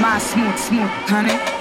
my smooth, smooth honey.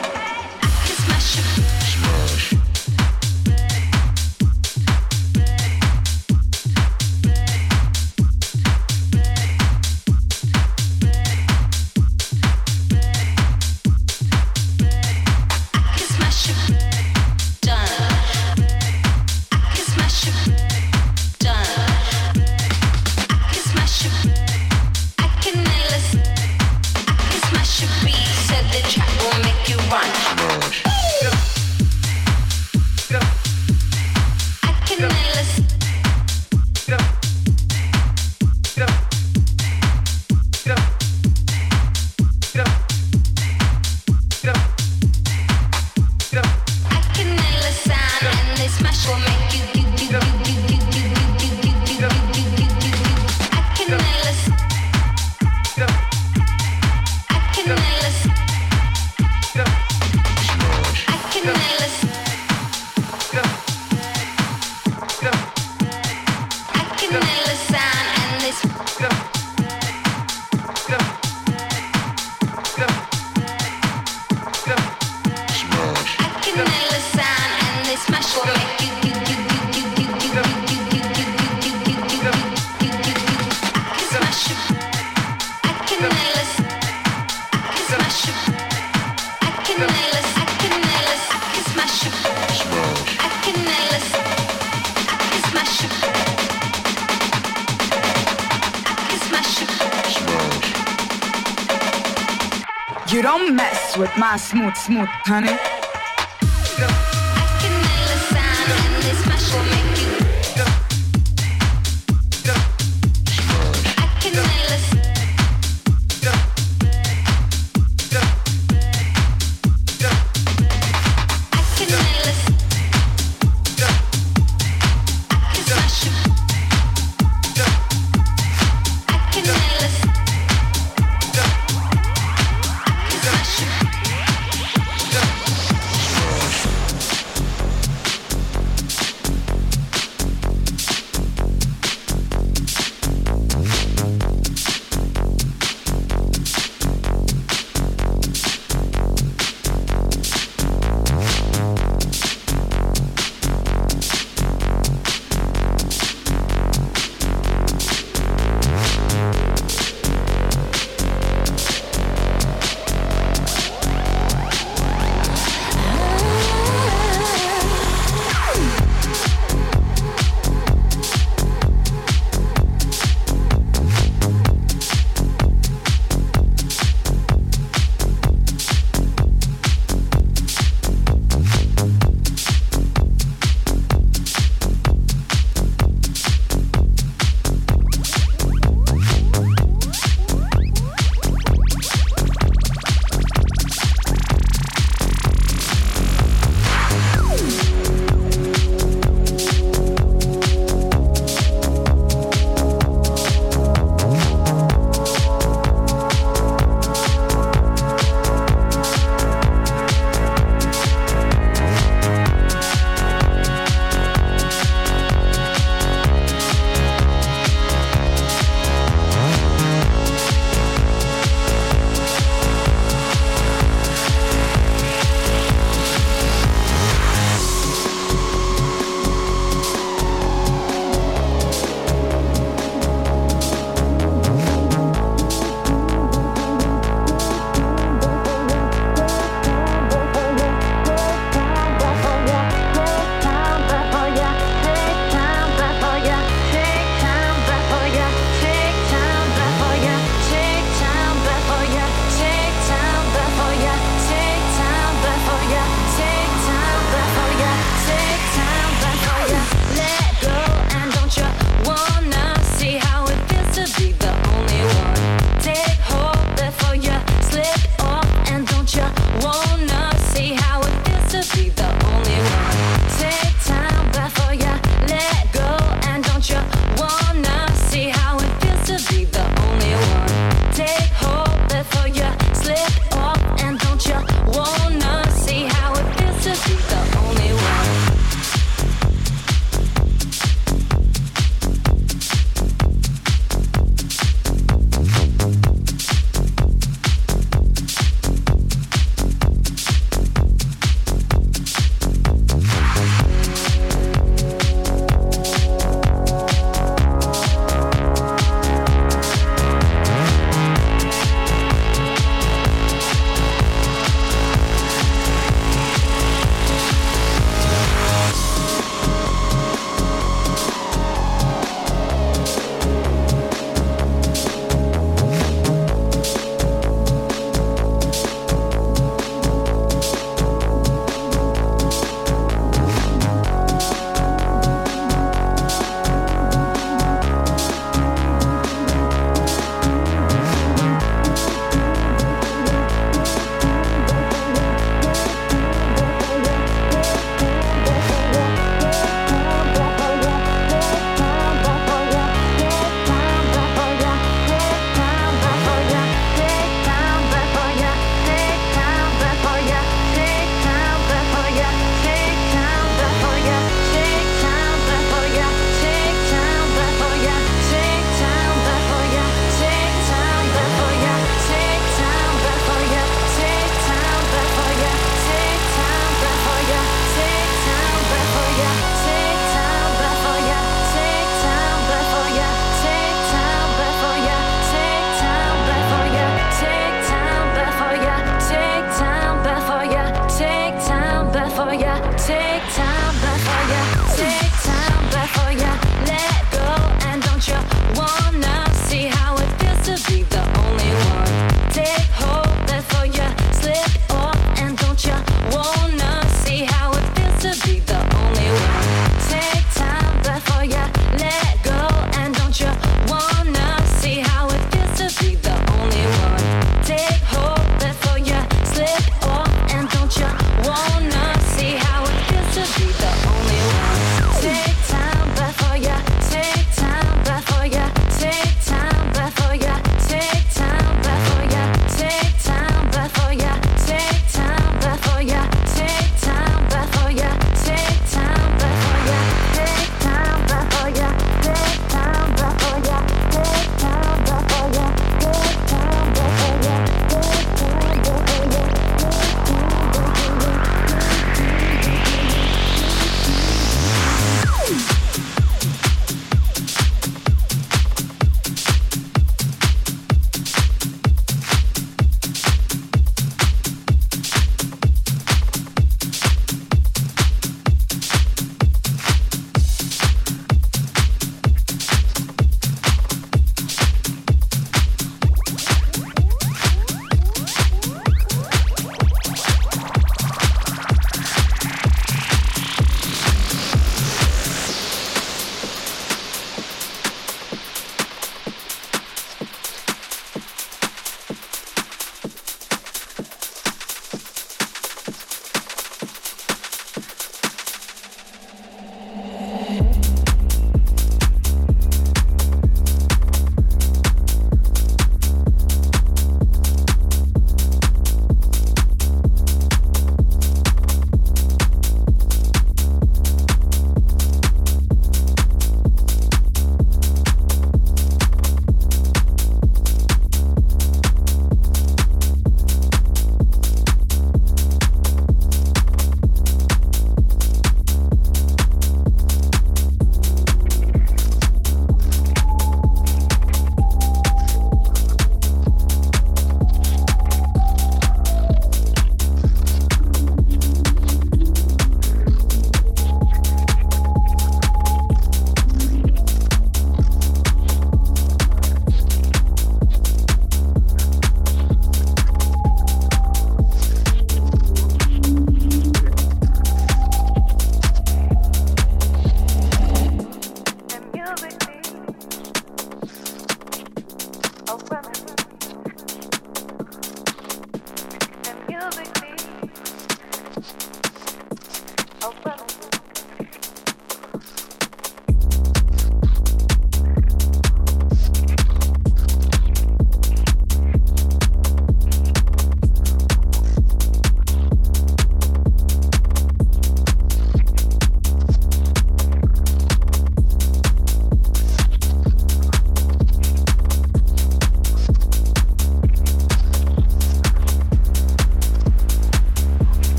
Smooth, honey.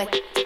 wet.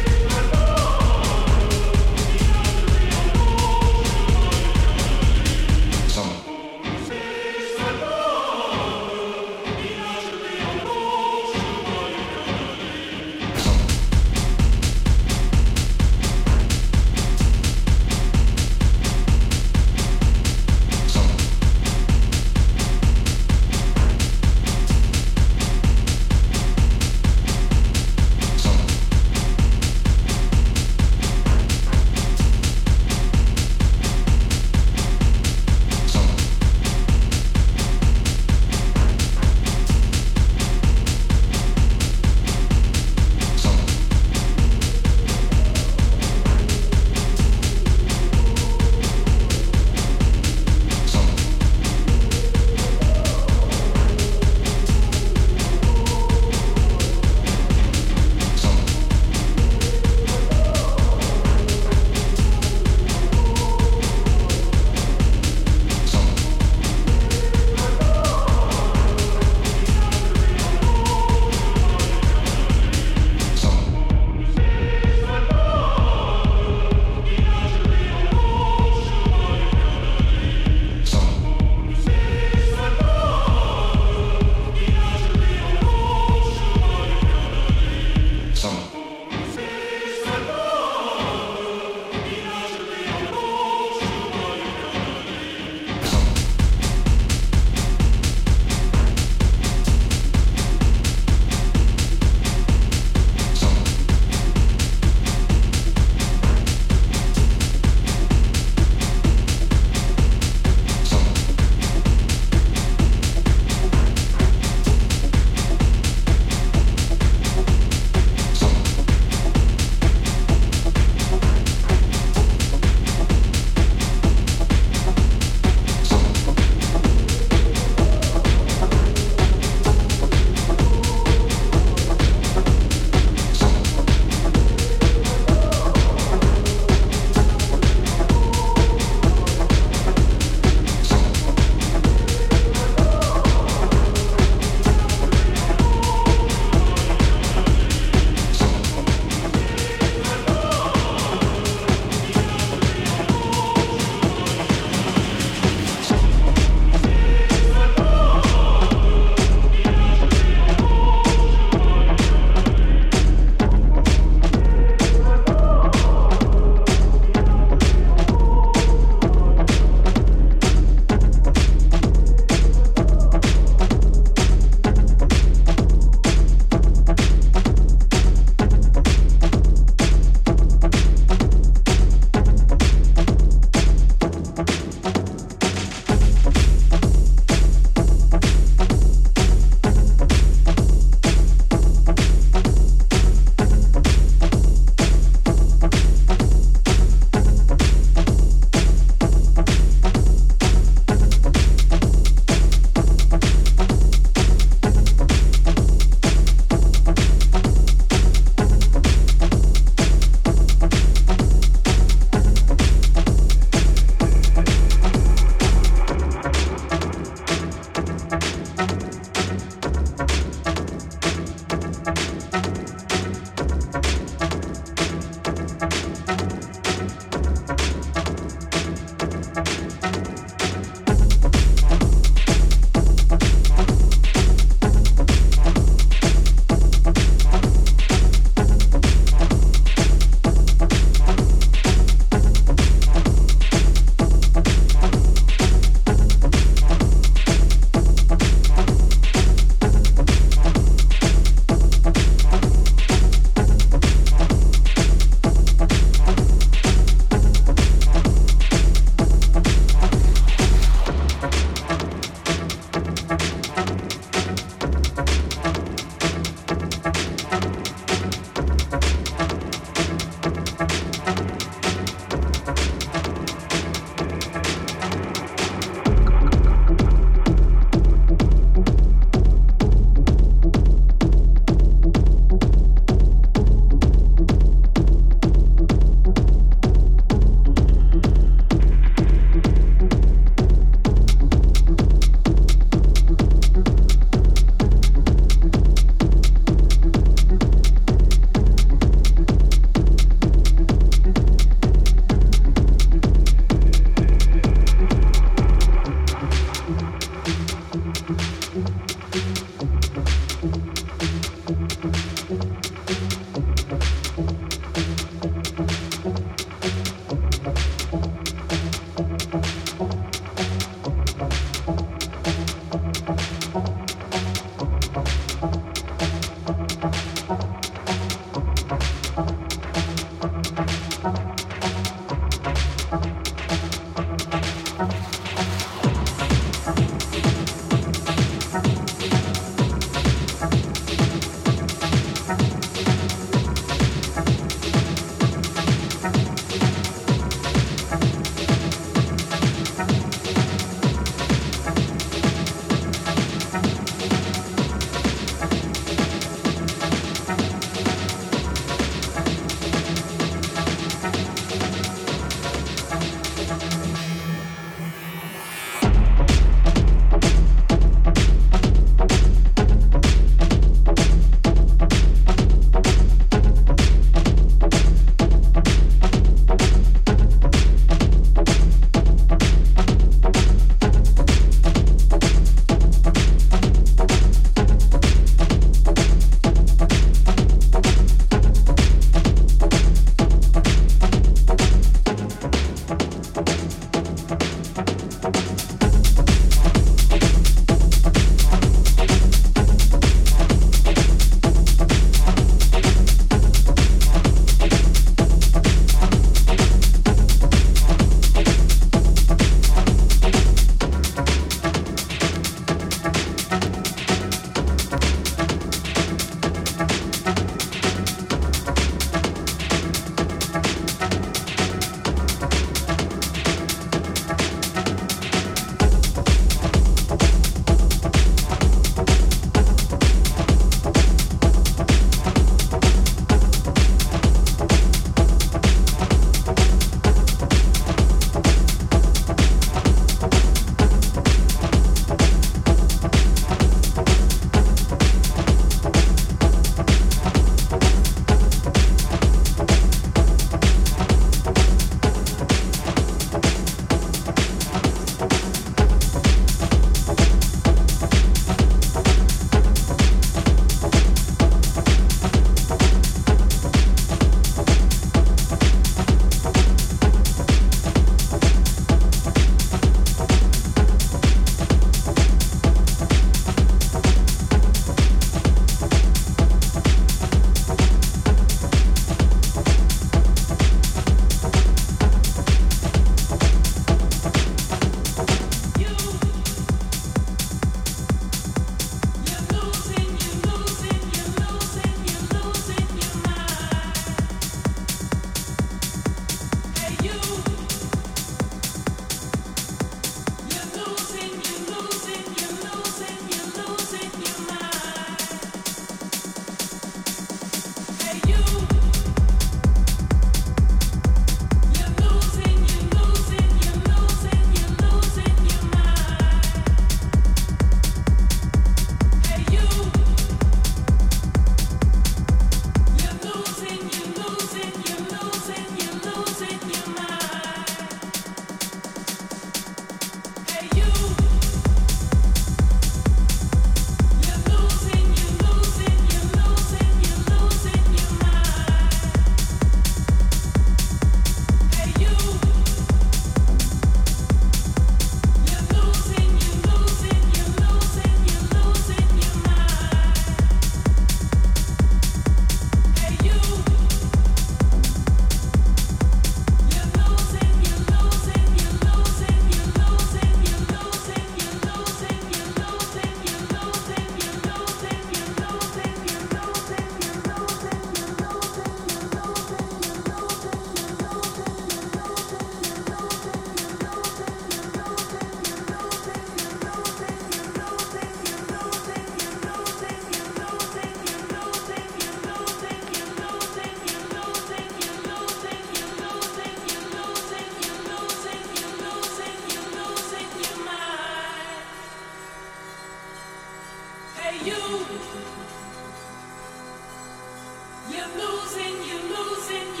losing, you losing, you.